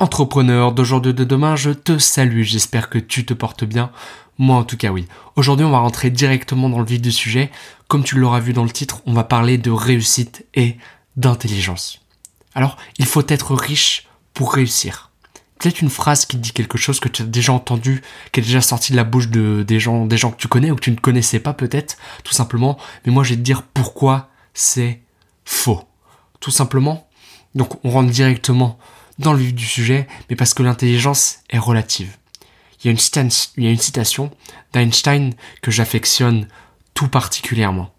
Entrepreneur d'aujourd'hui de demain, je te salue, j'espère que tu te portes bien. Moi en tout cas oui. Aujourd'hui on va rentrer directement dans le vif du sujet. Comme tu l'auras vu dans le titre, on va parler de réussite et d'intelligence. Alors, il faut être riche pour réussir. Peut-être une phrase qui dit quelque chose que tu as déjà entendu, qui est déjà sorti de la bouche de, des gens, des gens que tu connais ou que tu ne connaissais pas peut-être, tout simplement. Mais moi je vais te dire pourquoi c'est faux. Tout simplement. Donc on rentre directement dans le vif du sujet, mais parce que l'intelligence est relative. Il y a une, citation d'Einstein que j'affectionne tout particulièrement.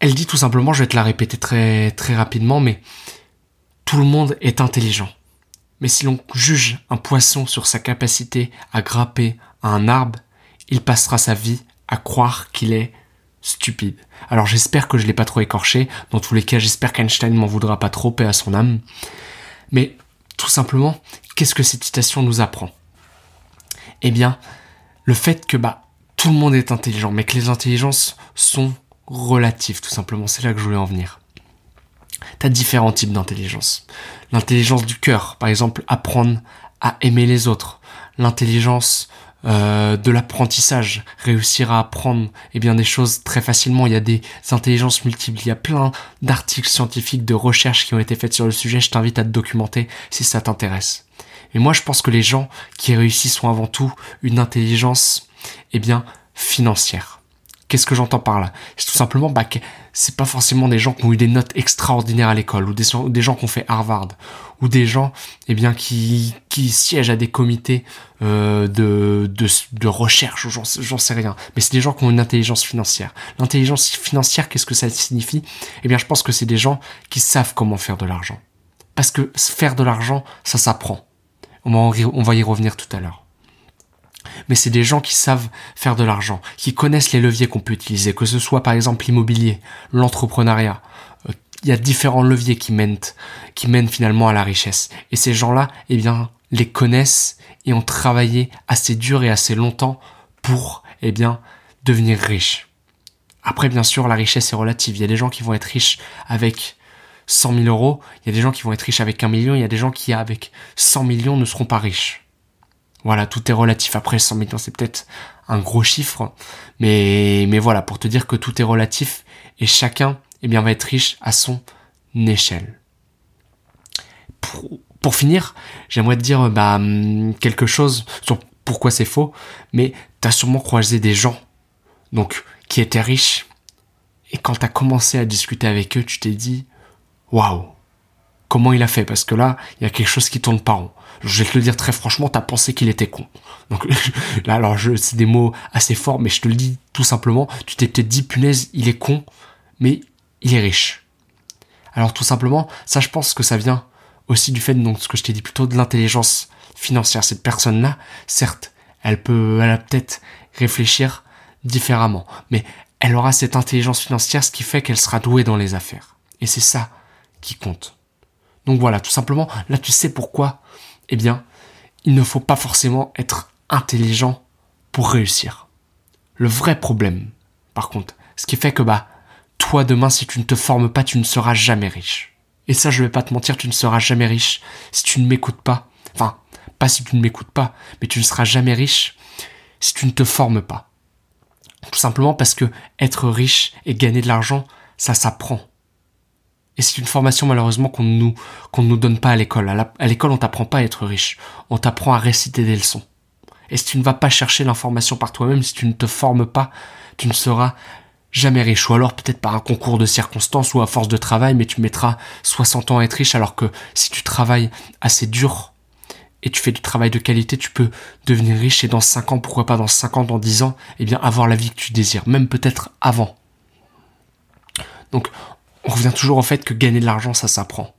Elle dit tout simplement, je vais te la répéter très, très rapidement, mais tout le monde est intelligent. Mais si l'on juge un poisson sur sa capacité à grapper à un arbre, il passera sa vie à croire qu'il est stupide. Alors j'espère que je l'ai pas trop écorché. Dans tous les cas, j'espère qu'Einstein m'en voudra pas trop, et à son âme. Mais tout simplement, qu'est-ce que cette citation nous apprend? Eh bien, le fait que bah tout le monde est intelligent, mais que les intelligences sont relatives, tout simplement. C'est là que je voulais en venir. T'as différents types d'intelligence. L'intelligence du cœur, par exemple, apprendre à aimer les autres. L'intelligence euh, de l'apprentissage, réussir à apprendre eh bien des choses très facilement. Il y a des intelligences multiples, il y a plein d'articles scientifiques, de recherches qui ont été faites sur le sujet. Je t'invite à te documenter si ça t'intéresse. Et moi, je pense que les gens qui réussissent sont avant tout une intelligence, eh bien, financière. Qu'est-ce que j'entends par là? C'est tout simplement bah, que c'est pas forcément des gens qui ont eu des notes extraordinaires à l'école, ou des, gens qui ont fait Harvard, ou des gens eh bien, qui, qui siègent à des comités euh, de, de, de, recherche, j'en sais rien. Mais c'est des gens qui ont une intelligence financière. L'intelligence financière, qu'est-ce que ça signifie? Eh bien, je pense que c'est des gens qui savent comment faire de l'argent. Parce que faire de l'argent, ça s'apprend. On va y revenir tout à l'heure mais c'est des gens qui savent faire de l'argent, qui connaissent les leviers qu'on peut utiliser, que ce soit par exemple l'immobilier, l'entrepreneuriat. Euh, il y a différents leviers qui mènent, qui mènent finalement à la richesse. Et ces gens-là, eh bien, les connaissent et ont travaillé assez dur et assez longtemps pour, eh bien, devenir riches. Après, bien sûr, la richesse est relative. Il y a des gens qui vont être riches avec 100 000 euros, il y a des gens qui vont être riches avec un million, il y a des gens qui, avec 100 millions, ne seront pas riches. Voilà, tout est relatif. Après, 100 millions, c'est peut-être un gros chiffre, mais, mais voilà, pour te dire que tout est relatif et chacun, eh bien, va être riche à son échelle. Pour, pour finir, j'aimerais te dire bah, quelque chose sur pourquoi c'est faux, mais tu as sûrement croisé des gens donc qui étaient riches et quand tu as commencé à discuter avec eux, tu t'es dit waouh, comment il a fait parce que là, il y a quelque chose qui tourne pas rond je vais te le dire très franchement, t'as pensé qu'il était con. Donc là, alors je, c'est des mots assez forts, mais je te le dis tout simplement, tu t'es peut-être dit, punaise, il est con, mais il est riche. Alors tout simplement, ça je pense que ça vient aussi du fait, donc ce que je t'ai dit plutôt, de l'intelligence financière. Cette personne-là, certes, elle peut, elle a peut-être réfléchir différemment, mais elle aura cette intelligence financière, ce qui fait qu'elle sera douée dans les affaires. Et c'est ça qui compte. Donc voilà, tout simplement, là tu sais pourquoi eh bien, il ne faut pas forcément être intelligent pour réussir. Le vrai problème, par contre, ce qui fait que bah, toi demain, si tu ne te formes pas, tu ne seras jamais riche. Et ça, je vais pas te mentir, tu ne seras jamais riche si tu ne m'écoutes pas. Enfin, pas si tu ne m'écoutes pas, mais tu ne seras jamais riche si tu ne te formes pas. Tout simplement parce que être riche et gagner de l'argent, ça s'apprend. Et c'est une formation malheureusement qu'on ne nous qu'on nous donne pas à l'école. À l'école, on t'apprend pas à être riche. On t'apprend à réciter des leçons. Et si tu ne vas pas chercher l'information par toi-même, si tu ne te formes pas, tu ne seras jamais riche. Ou alors peut-être par un concours de circonstances ou à force de travail, mais tu mettras 60 ans à être riche, alors que si tu travailles assez dur et tu fais du travail de qualité, tu peux devenir riche et dans 5 ans, pourquoi pas dans 5 ans, dans 10 ans, eh bien avoir la vie que tu désires, même peut-être avant. Donc on revient toujours au fait que gagner de l'argent, ça s'apprend.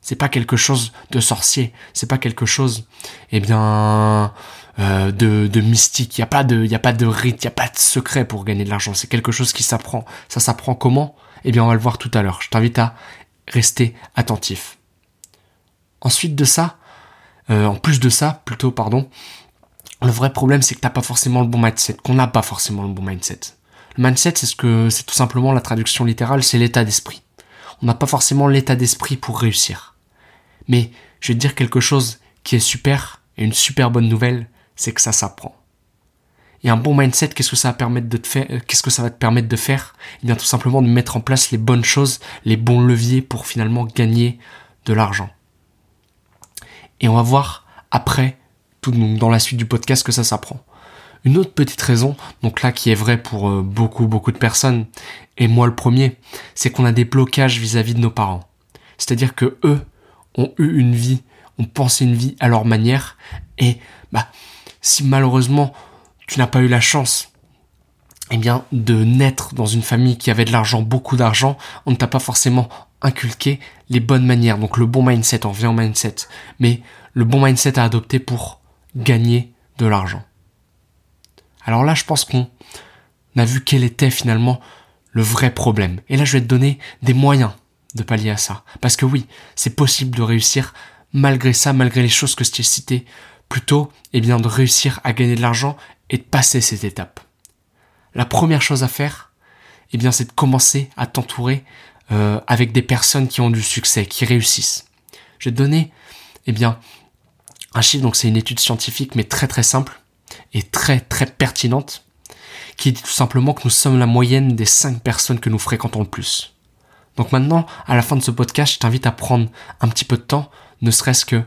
C'est pas quelque chose de sorcier, c'est pas quelque chose, eh bien, euh, de, de mystique. Il y a pas de, y a pas de rite, il a pas de secret pour gagner de l'argent. C'est quelque chose qui s'apprend. Ça s'apprend comment? Eh bien, on va le voir tout à l'heure. Je t'invite à rester attentif. Ensuite de ça, euh, en plus de ça, plutôt, pardon, le vrai problème, c'est que t'as pas forcément le bon mindset, qu'on n'a pas forcément le bon mindset. Mindset, c'est ce que, c'est tout simplement la traduction littérale, c'est l'état d'esprit. On n'a pas forcément l'état d'esprit pour réussir. Mais je vais te dire quelque chose qui est super, et une super bonne nouvelle, c'est que ça s'apprend. Et un bon mindset, qu'est-ce que ça va de te euh, Qu'est-ce que ça te permettre de faire? Eh bien, tout simplement de mettre en place les bonnes choses, les bons leviers pour finalement gagner de l'argent. Et on va voir après, tout dans la suite du podcast, que ça s'apprend. Une autre petite raison, donc là qui est vraie pour euh, beaucoup beaucoup de personnes, et moi le premier, c'est qu'on a des blocages vis-à-vis de nos parents. C'est-à-dire que eux ont eu une vie, ont pensé une vie à leur manière, et bah si malheureusement tu n'as pas eu la chance eh bien, de naître dans une famille qui avait de l'argent, beaucoup d'argent, on ne t'a pas forcément inculqué les bonnes manières, donc le bon mindset, on revient au mindset, mais le bon mindset à adopter pour gagner de l'argent. Alors là, je pense qu'on a vu quel était finalement le vrai problème. Et là, je vais te donner des moyens de pallier à ça. Parce que oui, c'est possible de réussir malgré ça, malgré les choses que je t'ai citées plutôt, eh bien, de réussir à gagner de l'argent et de passer cette étape. La première chose à faire, eh bien, c'est de commencer à t'entourer euh, avec des personnes qui ont du succès, qui réussissent. Je vais te donner, eh bien, un chiffre, donc c'est une étude scientifique, mais très très simple et très très pertinente, qui dit tout simplement que nous sommes la moyenne des 5 personnes que nous fréquentons le plus. Donc maintenant, à la fin de ce podcast, je t'invite à prendre un petit peu de temps, ne serait-ce que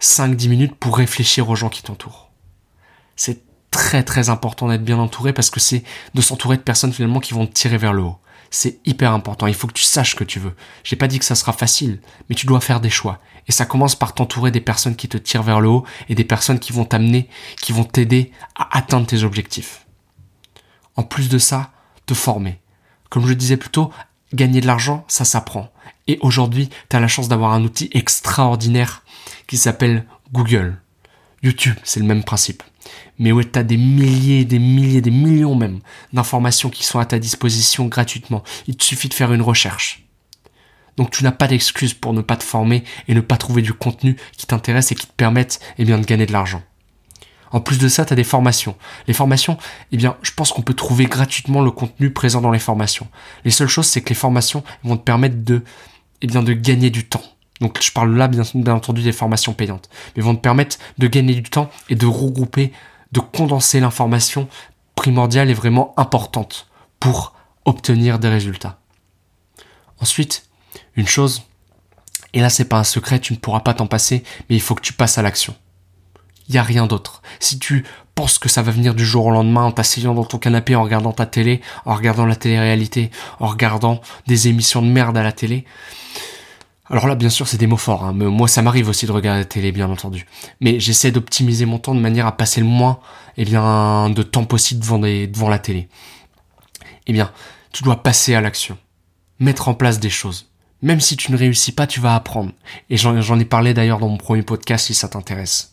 5-10 minutes pour réfléchir aux gens qui t'entourent. C'est très très important d'être bien entouré parce que c'est de s'entourer de personnes finalement qui vont te tirer vers le haut. C'est hyper important. Il faut que tu saches ce que tu veux. J'ai pas dit que ça sera facile, mais tu dois faire des choix. Et ça commence par t'entourer des personnes qui te tirent vers le haut et des personnes qui vont t'amener, qui vont t'aider à atteindre tes objectifs. En plus de ça, te former. Comme je disais plus tôt, gagner de l'argent, ça s'apprend. Et aujourd'hui, tu as la chance d'avoir un outil extraordinaire qui s'appelle Google. YouTube, c'est le même principe mais où tu as des milliers, des milliers, des millions même d'informations qui sont à ta disposition gratuitement. Il te suffit de faire une recherche. Donc tu n'as pas d'excuse pour ne pas te former et ne pas trouver du contenu qui t'intéresse et qui te permette eh bien, de gagner de l'argent. En plus de ça, tu as des formations. Les formations, eh bien, je pense qu'on peut trouver gratuitement le contenu présent dans les formations. Les seules choses, c'est que les formations vont te permettre de, eh bien, de gagner du temps. Donc je parle là bien, entendu des formations payantes, mais vont te permettre de gagner du temps et de regrouper de condenser l'information primordiale et vraiment importante pour obtenir des résultats. Ensuite, une chose, et là c'est pas un secret, tu ne pourras pas t'en passer, mais il faut que tu passes à l'action. Il n'y a rien d'autre. Si tu penses que ça va venir du jour au lendemain en t'asseyant dans ton canapé, en regardant ta télé, en regardant la télé-réalité, en regardant des émissions de merde à la télé, alors là, bien sûr, c'est des mots forts. Hein, mais moi, ça m'arrive aussi de regarder la télé, bien entendu. Mais j'essaie d'optimiser mon temps de manière à passer le moins, eh bien, de temps possible devant, devant la télé. Eh bien, tu dois passer à l'action. Mettre en place des choses. Même si tu ne réussis pas, tu vas apprendre. Et j'en ai parlé d'ailleurs dans mon premier podcast si ça t'intéresse.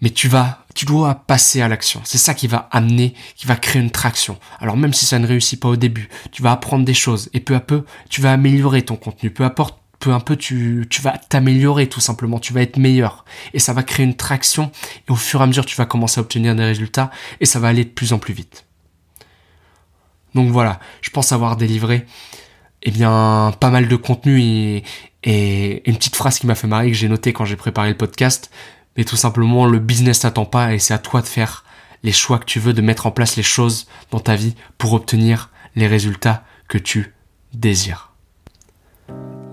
Mais tu vas, tu dois passer à l'action. C'est ça qui va amener, qui va créer une traction. Alors même si ça ne réussit pas au début, tu vas apprendre des choses et peu à peu, tu vas améliorer ton contenu. Peu importe, peu à peu, tu, vas t'améliorer tout simplement. Tu vas être meilleur et ça va créer une traction. Et au fur et à mesure, tu vas commencer à obtenir des résultats et ça va aller de plus en plus vite. Donc voilà, je pense avoir délivré eh bien pas mal de contenu et, et une petite phrase qui m'a fait marrer que j'ai noté quand j'ai préparé le podcast mais tout simplement le business t'attend pas et c'est à toi de faire les choix que tu veux, de mettre en place les choses dans ta vie pour obtenir les résultats que tu désires.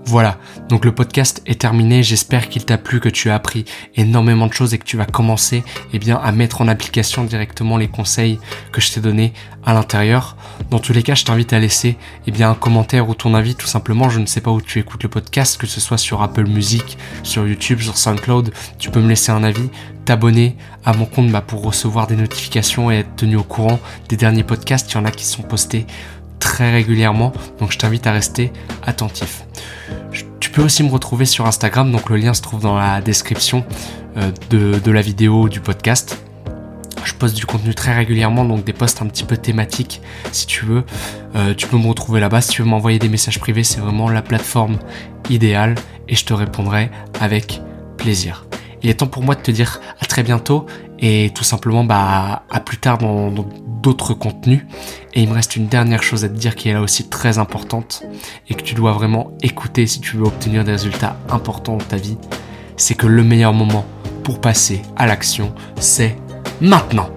Voilà, donc le podcast est terminé, j'espère qu'il t'a plu, que tu as appris énormément de choses et que tu vas commencer eh bien, à mettre en application directement les conseils que je t'ai donnés à l'intérieur. Dans tous les cas, je t'invite à laisser eh bien, un commentaire ou ton avis tout simplement, je ne sais pas où tu écoutes le podcast, que ce soit sur Apple Music, sur YouTube, sur SoundCloud, tu peux me laisser un avis, t'abonner à mon compte bah, pour recevoir des notifications et être tenu au courant des derniers podcasts, il y en a qui sont postés très régulièrement, donc je t'invite à rester attentif. Tu peux aussi me retrouver sur Instagram, donc le lien se trouve dans la description euh, de, la vidéo du podcast. Je poste du contenu très régulièrement, donc des posts un petit peu thématiques si tu veux. Euh, tu peux me retrouver là-bas. Si tu veux m'envoyer des messages privés, c'est vraiment la plateforme idéale et je te répondrai avec plaisir. Il est temps pour moi de te dire à très bientôt et tout simplement bah, à plus tard dans d'autres contenus. Et il me reste une dernière chose à te dire qui est là aussi très importante et que tu dois vraiment écouter si tu veux obtenir des résultats importants dans ta vie. C'est que le meilleur moment pour passer à l'action, c'est maintenant.